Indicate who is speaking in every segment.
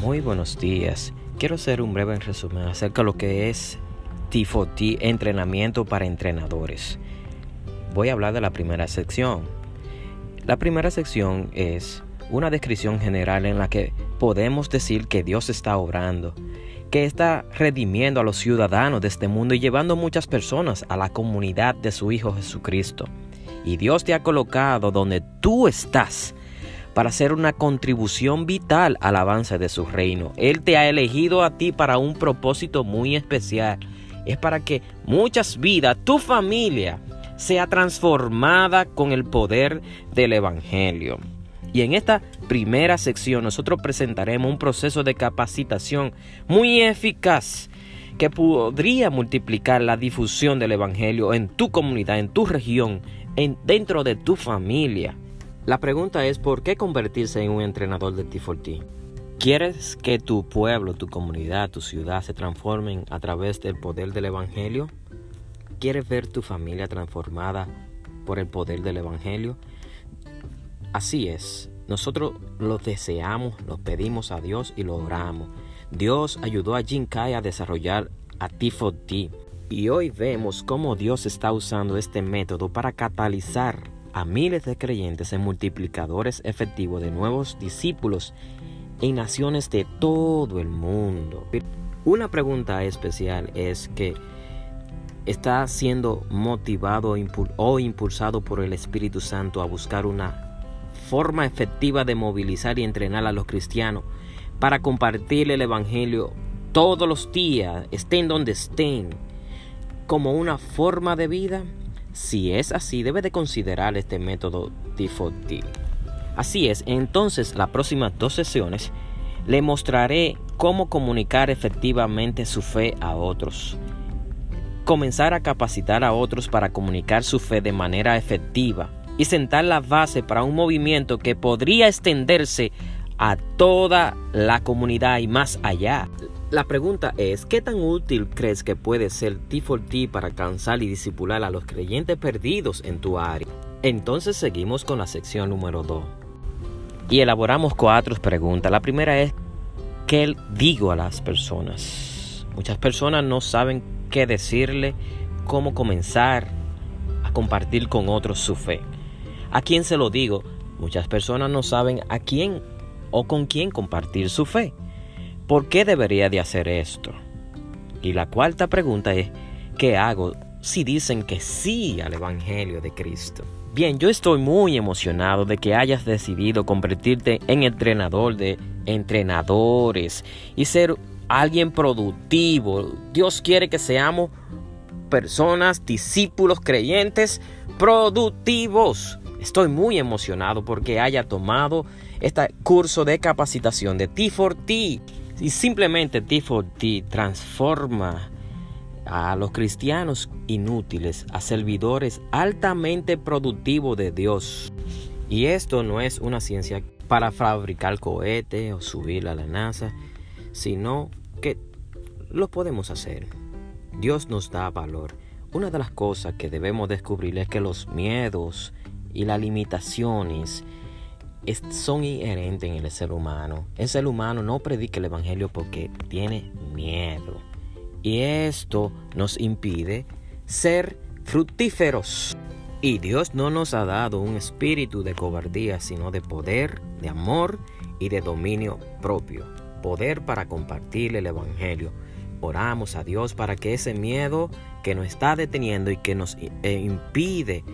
Speaker 1: Muy buenos días. Quiero hacer un breve resumen acerca de lo que es T4T, entrenamiento para entrenadores. Voy a hablar de la primera sección. La primera sección es una descripción general en la que podemos decir que Dios está obrando, que está redimiendo a los ciudadanos de este mundo y llevando muchas personas a la comunidad de su Hijo Jesucristo. Y Dios te ha colocado donde tú estás para hacer una contribución vital al avance de su reino. Él te ha elegido a ti para un propósito muy especial. Es para que muchas vidas, tu familia, sea transformada con el poder del Evangelio. Y en esta primera sección nosotros presentaremos un proceso de capacitación muy eficaz que podría multiplicar la difusión del Evangelio en tu comunidad, en tu región, en, dentro de tu familia. La pregunta es, ¿por qué convertirse en un entrenador de T4T? ¿Quieres que tu pueblo, tu comunidad, tu ciudad se transformen a través del poder del Evangelio? ¿Quieres ver tu familia transformada por el poder del Evangelio? Así es, nosotros lo deseamos, lo pedimos a Dios y lo oramos. Dios ayudó a Jim Kai a desarrollar a T4T y hoy vemos cómo Dios está usando este método para catalizar a miles de creyentes en multiplicadores efectivos de nuevos discípulos en naciones de todo el mundo. Una pregunta especial es que está siendo motivado o impulsado por el Espíritu Santo a buscar una forma efectiva de movilizar y entrenar a los cristianos para compartir el Evangelio todos los días, estén donde estén, como una forma de vida. Si es así, debe de considerar este método T4T. Así es, entonces las próximas dos sesiones le mostraré cómo comunicar efectivamente su fe a otros. Comenzar a capacitar a otros para comunicar su fe de manera efectiva y sentar la base para un movimiento que podría extenderse a toda la comunidad y más allá. La pregunta es, ¿qué tan útil crees que puede ser T4T para alcanzar y disipular a los creyentes perdidos en tu área? Entonces seguimos con la sección número 2. Y elaboramos cuatro preguntas. La primera es, ¿qué digo a las personas? Muchas personas no saben qué decirle, cómo comenzar a compartir con otros su fe. ¿A quién se lo digo? Muchas personas no saben a quién o con quién compartir su fe. ¿Por qué debería de hacer esto? Y la cuarta pregunta es, ¿qué hago si dicen que sí al Evangelio de Cristo? Bien, yo estoy muy emocionado de que hayas decidido convertirte en entrenador de entrenadores y ser alguien productivo. Dios quiere que seamos personas, discípulos, creyentes productivos. Estoy muy emocionado porque haya tomado este curso de capacitación de T4T. Y simplemente T4T transforma a los cristianos inútiles a servidores altamente productivos de Dios. Y esto no es una ciencia para fabricar cohetes o subir a la NASA, sino que lo podemos hacer. Dios nos da valor. Una de las cosas que debemos descubrir es que los miedos y las limitaciones son inherentes en el ser humano. El ser humano no predica el Evangelio porque tiene miedo. Y esto nos impide ser fructíferos. Y Dios no nos ha dado un espíritu de cobardía, sino de poder, de amor y de dominio propio. Poder para compartir el Evangelio. Oramos a Dios para que ese miedo que nos está deteniendo y que nos eh, impide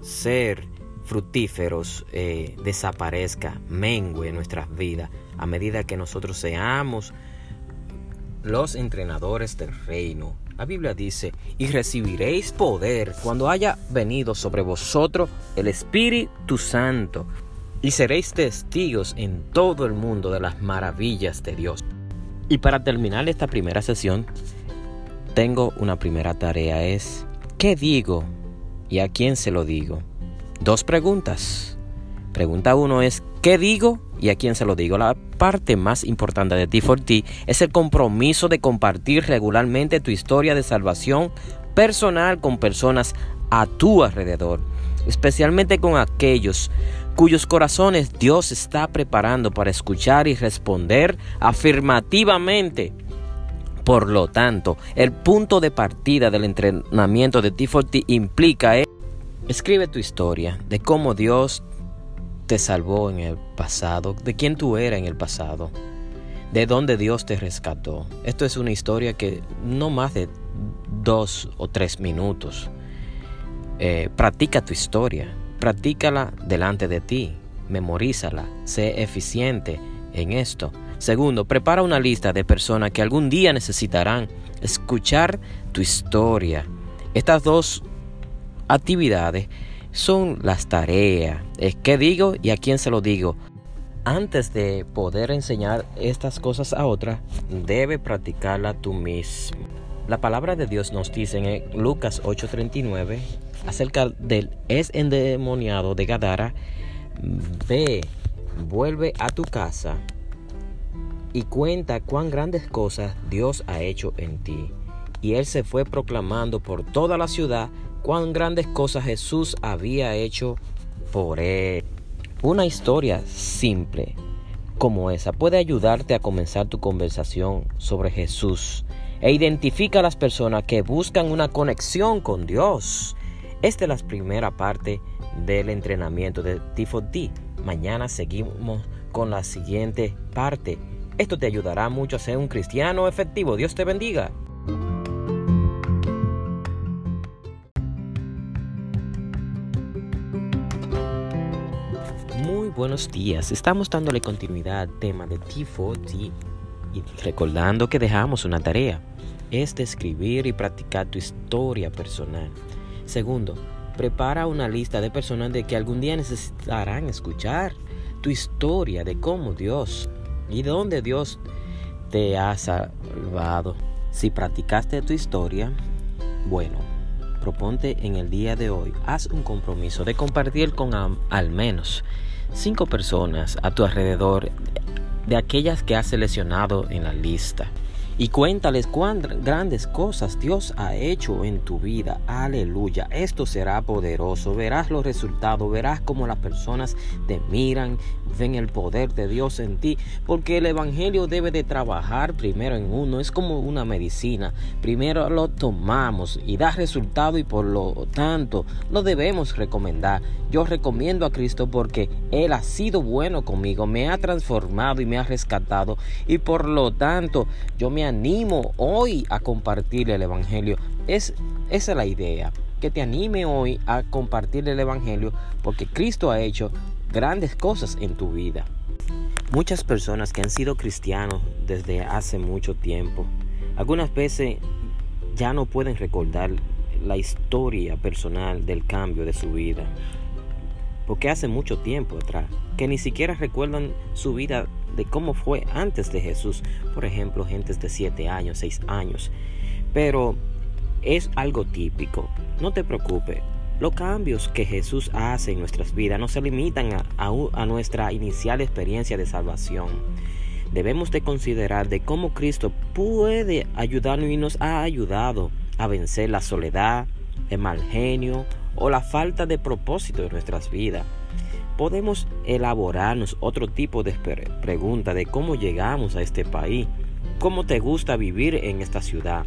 Speaker 1: ser fructíferos eh, desaparezca, mengue en nuestras vidas, a medida que nosotros seamos los entrenadores del reino. La Biblia dice, y recibiréis poder cuando haya venido sobre vosotros el Espíritu Santo, y seréis testigos en todo el mundo de las maravillas de Dios. Y para terminar esta primera sesión, tengo una primera tarea, es, ¿qué digo y a quién se lo digo? Dos preguntas. Pregunta uno es, ¿qué digo y a quién se lo digo? La parte más importante de T4T es el compromiso de compartir regularmente tu historia de salvación personal con personas a tu alrededor, especialmente con aquellos cuyos corazones Dios está preparando para escuchar y responder afirmativamente. Por lo tanto, el punto de partida del entrenamiento de T40 implica escribe tu historia de cómo Dios te salvó en el pasado, de quién tú eras en el pasado, de dónde Dios te rescató. Esto es una historia que no más de dos o tres minutos. Eh, practica tu historia, practícala delante de ti, memorízala, sé eficiente en esto. Segundo, prepara una lista de personas que algún día necesitarán escuchar tu historia. Estas dos actividades son las tareas. Qué digo y a quién se lo digo. Antes de poder enseñar estas cosas a otra, debe practicarla tú mismo. La palabra de Dios nos dice en Lucas 8:39 acerca del es endemoniado de Gadara, ve, vuelve a tu casa y cuenta cuán grandes cosas Dios ha hecho en ti. Y él se fue proclamando por toda la ciudad cuán grandes cosas Jesús había hecho por él. Una historia simple como esa puede ayudarte a comenzar tu conversación sobre Jesús e identifica a las personas que buscan una conexión con Dios. Esta es la primera parte del entrenamiento de Tifo D. Mañana seguimos con la siguiente parte. Esto te ayudará mucho a ser un cristiano efectivo. Dios te bendiga. Buenos días. Estamos dándole continuidad al tema de T4D y recordando que dejamos una tarea. Es describir y practicar tu historia personal. Segundo, prepara una lista de personas de que algún día necesitarán escuchar tu historia de cómo Dios y dónde Dios te ha salvado. Si practicaste tu historia, bueno, proponte en el día de hoy, haz un compromiso de compartir con al menos cinco personas a tu alrededor de aquellas que has seleccionado en la lista y cuéntales cuán grandes cosas Dios ha hecho en tu vida. Aleluya. Esto será poderoso. Verás los resultados. Verás cómo las personas te miran, ven el poder de Dios en ti. Porque el Evangelio debe de trabajar primero en uno. Es como una medicina. Primero lo tomamos y da resultado y por lo tanto lo debemos recomendar. Yo recomiendo a Cristo porque Él ha sido bueno conmigo. Me ha transformado y me ha rescatado. Y por lo tanto yo me animo hoy a compartir el Evangelio. Es, esa es la idea, que te anime hoy a compartir el Evangelio porque Cristo ha hecho grandes cosas en tu vida. Muchas personas que han sido cristianos desde hace mucho tiempo, algunas veces ya no pueden recordar la historia personal del cambio de su vida. Porque hace mucho tiempo atrás, que ni siquiera recuerdan su vida de cómo fue antes de Jesús. Por ejemplo, gentes de 7 años, 6 años. Pero es algo típico. No te preocupes. Los cambios que Jesús hace en nuestras vidas no se limitan a, a, nuestra inicial experiencia de salvación. Debemos de considerar de cómo Cristo puede ayudarnos y nos ha ayudado a vencer la soledad, el mal genio o la falta de propósito de nuestras vidas podemos elaborarnos otro tipo de pregunta de cómo llegamos a este país, cómo te gusta vivir en esta ciudad.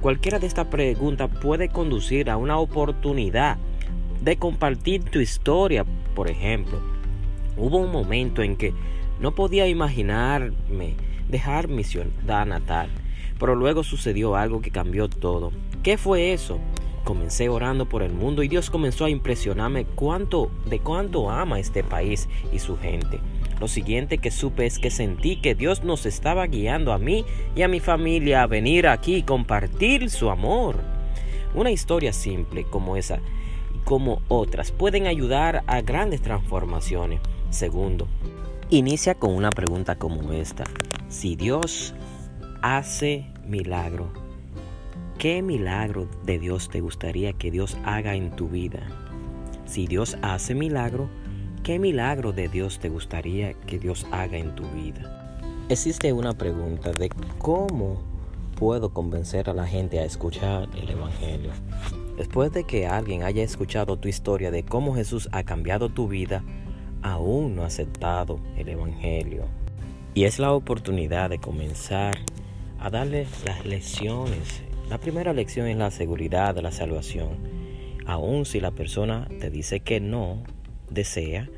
Speaker 1: Cualquiera de estas preguntas puede conducir a una oportunidad de compartir tu historia, por ejemplo. Hubo un momento en que no podía imaginarme dejar mi ciudad natal, pero luego sucedió algo que cambió todo. ¿Qué fue eso? Comencé orando por el mundo y Dios comenzó a impresionarme cuánto, de cuánto ama este país y su gente. Lo siguiente que supe es que sentí que Dios nos estaba guiando a mí y a mi familia a venir aquí y compartir su amor. Una historia simple como esa y como otras pueden ayudar a grandes transformaciones. Segundo, inicia con una pregunta como esta. Si Dios hace milagro, ¿Qué milagro de Dios te gustaría que Dios haga en tu vida? Si Dios hace milagro, ¿qué milagro de Dios te gustaría que Dios haga en tu vida? Existe una pregunta de cómo puedo convencer a la gente a escuchar el Evangelio. Después de que alguien haya escuchado tu historia de cómo Jesús ha cambiado tu vida, aún no ha aceptado el Evangelio. Y es la oportunidad de comenzar a darle las lecciones. La primera lección es la seguridad de la salvación. Aún si la persona te dice que no desea,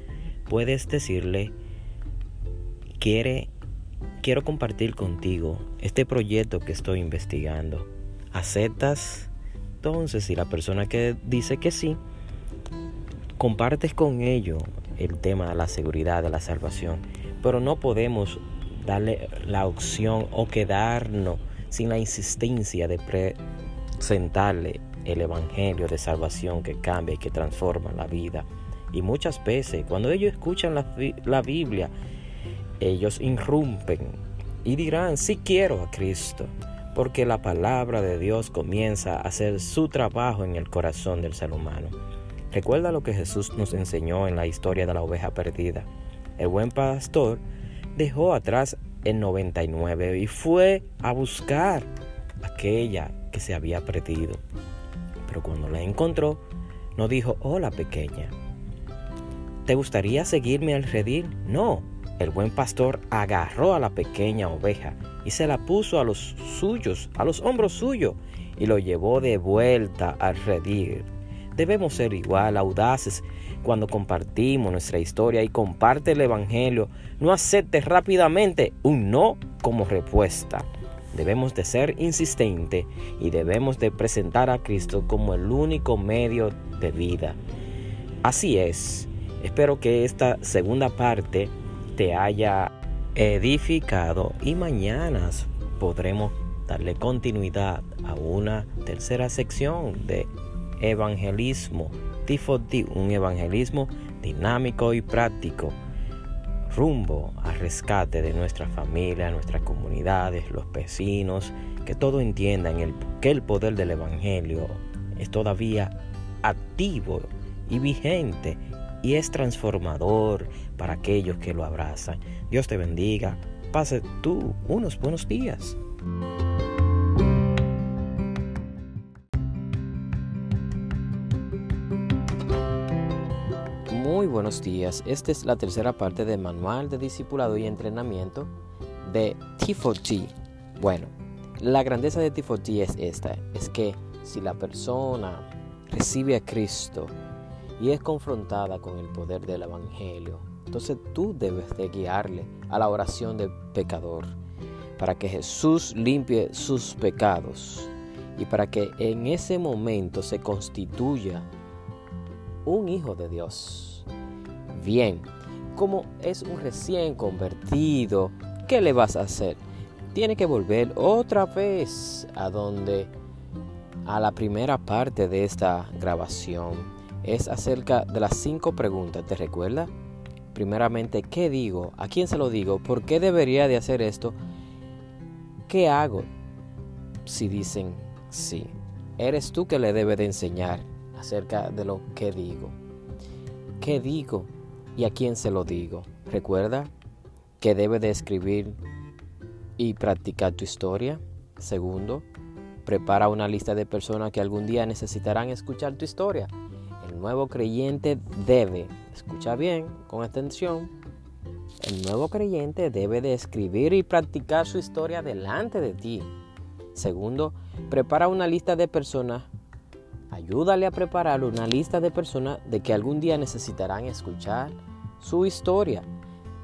Speaker 1: puedes decirle, quiere, quiero compartir contigo este proyecto que estoy investigando. ¿Aceptas? Entonces, si la persona que dice que sí, compartes con ellos el tema de la seguridad de la salvación, pero no podemos darle la opción o quedarnos sin la insistencia de presentarle el evangelio de salvación que cambia y que transforma la vida. Y muchas veces cuando ellos escuchan la, la Biblia, ellos irrumpen y dirán, sí quiero a Cristo, porque la palabra de Dios comienza a hacer su trabajo en el corazón del ser humano. Recuerda lo que Jesús nos enseñó en la historia de la oveja perdida. El buen pastor dejó atrás el 99 y fue a buscar aquella que se había perdido. Pero cuando la encontró, no dijo, hola pequeña, ¿te gustaría seguirme al redil? No, el buen pastor agarró a la pequeña oveja y se la puso a los suyos, a los hombros suyos, y lo llevó de vuelta al redil Debemos ser igual audaces cuando compartimos nuestra historia y comparte el Evangelio. No aceptes rápidamente un no como respuesta. Debemos de ser insistentes y debemos de presentar a Cristo como el único medio de vida. Así es. Espero que esta segunda parte te haya edificado y mañana podremos darle continuidad a una tercera sección de evangelismo, un evangelismo dinámico y práctico, rumbo al rescate de nuestra familia, nuestras comunidades, los vecinos, que todos entiendan el, que el poder del Evangelio es todavía activo y vigente y es transformador para aquellos que lo abrazan. Dios te bendiga. Pase tú unos buenos días. Muy buenos días. Esta es la tercera parte del manual de discipulado y entrenamiento de T4T. Bueno, la grandeza de T4T es esta, es que si la persona recibe a Cristo y es confrontada con el poder del Evangelio, entonces tú debes de guiarle a la oración del pecador para que Jesús limpie sus pecados y para que en ese momento se constituya un hijo de Dios bien. Como es un recién convertido, ¿qué le vas a hacer? Tiene que volver otra vez a donde a la primera parte de esta grabación es acerca de las cinco preguntas, ¿te recuerda? Primeramente, ¿qué digo? ¿A quién se lo digo? ¿Por qué debería de hacer esto? ¿Qué hago si dicen sí? Eres tú que le debe de enseñar acerca de lo que digo. ¿Qué digo? ¿Y a quién se lo digo? Recuerda que debe de escribir y practicar tu historia. Segundo, prepara una lista de personas que algún día necesitarán escuchar tu historia. El nuevo creyente debe, escucha bien, con atención, el nuevo creyente debe de escribir y practicar su historia delante de ti. Segundo, prepara una lista de personas Ayúdale a preparar una lista de personas de que algún día necesitarán escuchar su historia.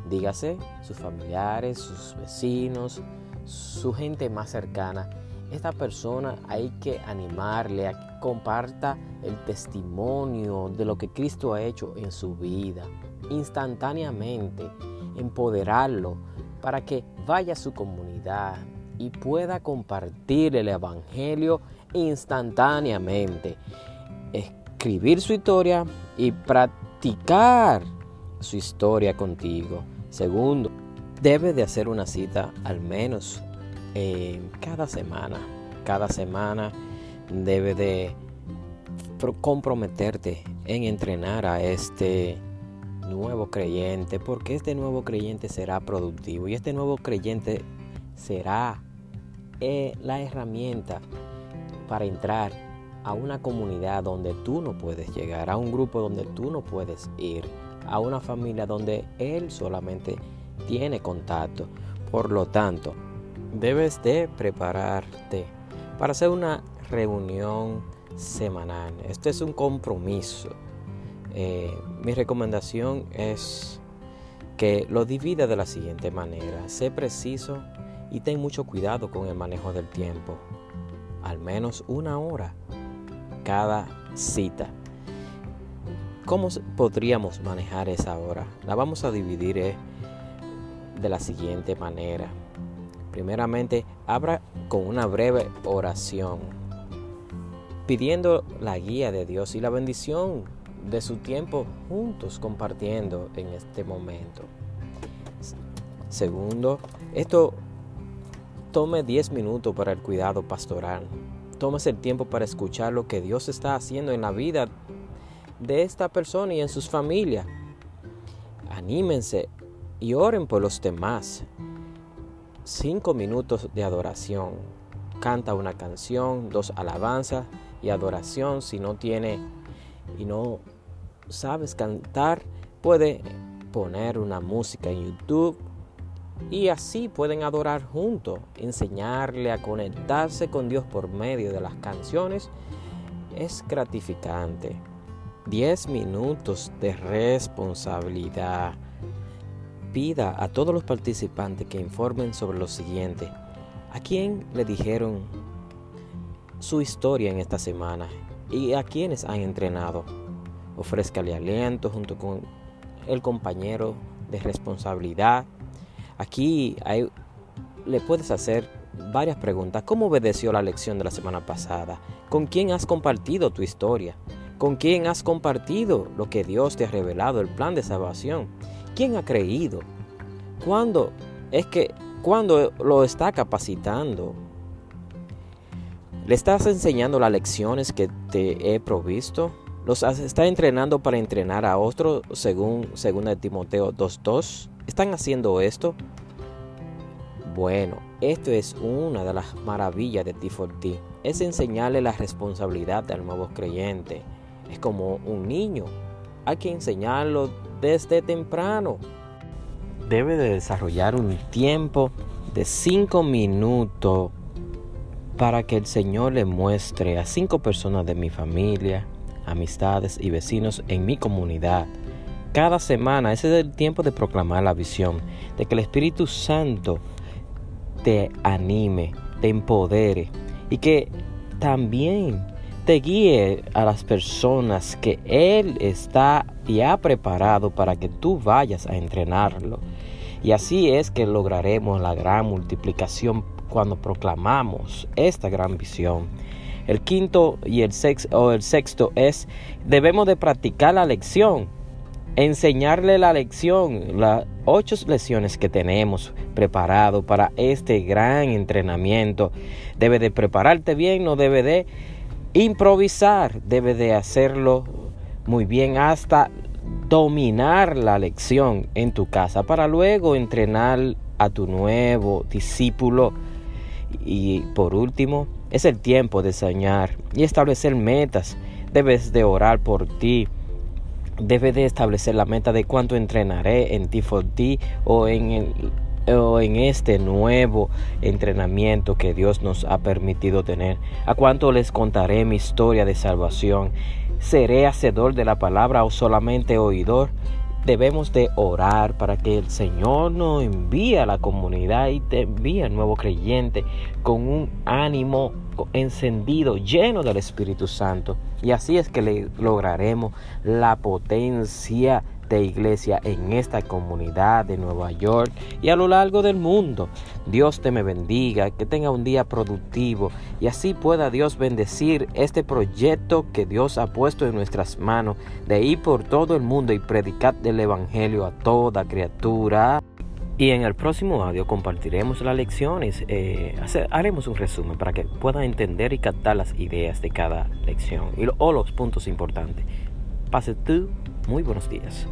Speaker 1: Dígase, sus familiares, sus vecinos, su gente más cercana. Esta persona hay que animarle a que comparta el testimonio de lo que Cristo ha hecho en su vida, instantáneamente, empoderarlo para que vaya a su comunidad y pueda compartir el Evangelio instantáneamente. Escribir su historia y practicar su historia contigo. Segundo, debe de hacer una cita al menos eh, cada semana. Cada semana debe de comprometerte en entrenar a este nuevo creyente, porque este nuevo creyente será productivo y este nuevo creyente será eh, la herramienta para entrar a una comunidad donde tú no puedes llegar, a un grupo donde tú no puedes ir, a una familia donde él solamente tiene contacto. Por lo tanto, debes de prepararte para hacer una reunión semanal. Este es un compromiso. Eh, mi recomendación es que lo divida de la siguiente manera. Sé preciso y ten mucho cuidado con el manejo del tiempo. Al menos una hora cada cita. ¿Cómo podríamos manejar esa hora? La vamos a dividir eh, de la siguiente manera. Primeramente, abra con una breve oración, pidiendo la guía de Dios y la bendición de su tiempo juntos compartiendo en este momento. Segundo, esto tome 10 minutos para el cuidado pastoral. Tómese el tiempo para escuchar lo que Dios está haciendo en la vida de esta persona y en sus familias. Anímense y oren por los demás. Cinco minutos de adoración. Canta una canción, dos alabanzas y adoración. Si no tiene y no sabes cantar, puede poner una música en YouTube y así pueden adorar juntos, enseñarle a conectarse con Dios por medio de las canciones. Es gratificante. 10 minutos de responsabilidad. Pida a todos los participantes que informen sobre lo siguiente. ¿A quién le dijeron su historia en esta semana? ¿Y a quiénes han entrenado? Ofrézcale aliento junto con el compañero de responsabilidad Aquí le puedes hacer varias preguntas. ¿Cómo obedeció la lección de la semana pasada? ¿Con quién has compartido tu historia? ¿Con quién has compartido lo que Dios te ha revelado, el plan de salvación? ¿Quién ha creído? ¿Cuándo es que cuando lo está capacitando? ¿Le estás enseñando las lecciones que te he provisto? ¿Los está entrenando para entrenar a otros según 2 Timoteo 2.2? ¿Están haciendo esto? Bueno, esto es una de las maravillas de T4T. Es enseñarle la responsabilidad al nuevo creyente. Es como un niño. Hay que enseñarlo desde temprano. Debe de desarrollar un tiempo de 5 minutos para que el Señor le muestre a cinco personas de mi familia, amistades y vecinos en mi comunidad cada semana. Ese es el tiempo de proclamar la visión, de que el Espíritu Santo te anime, te empodere y que también te guíe a las personas que Él está y ha preparado para que tú vayas a entrenarlo. Y así es que lograremos la gran multiplicación cuando proclamamos esta gran visión. El quinto y el sexto, o el sexto es, debemos de practicar la lección enseñarle la lección, las ocho lecciones que tenemos preparado para este gran entrenamiento. Debe de prepararte bien, no debe de improvisar, debe de hacerlo muy bien hasta dominar la lección en tu casa para luego entrenar a tu nuevo discípulo. Y por último, es el tiempo de soñar y establecer metas. Debes de orar por ti debe de establecer la meta de cuánto entrenaré en T4T o en, o en este nuevo entrenamiento que Dios nos ha permitido tener. A cuánto les contaré mi historia de salvación. ¿Seré hacedor de la palabra o solamente oidor? Debemos de orar para que el Señor nos envíe a la comunidad y te envíe al nuevo creyente con un ánimo encendido, lleno del Espíritu Santo. Y así es que le lograremos la potencia de iglesia en esta comunidad de Nueva York y a lo largo del mundo. Dios te me bendiga, que tenga un día productivo y así pueda Dios bendecir este proyecto que Dios ha puesto en nuestras manos de ir por todo el mundo y predicar el Evangelio a toda criatura. Y en el próximo audio compartiremos las lecciones, eh, haremos un resumen para que puedan entender y captar las ideas de cada lección y, o los puntos importantes. Pase tú, muy buenos días.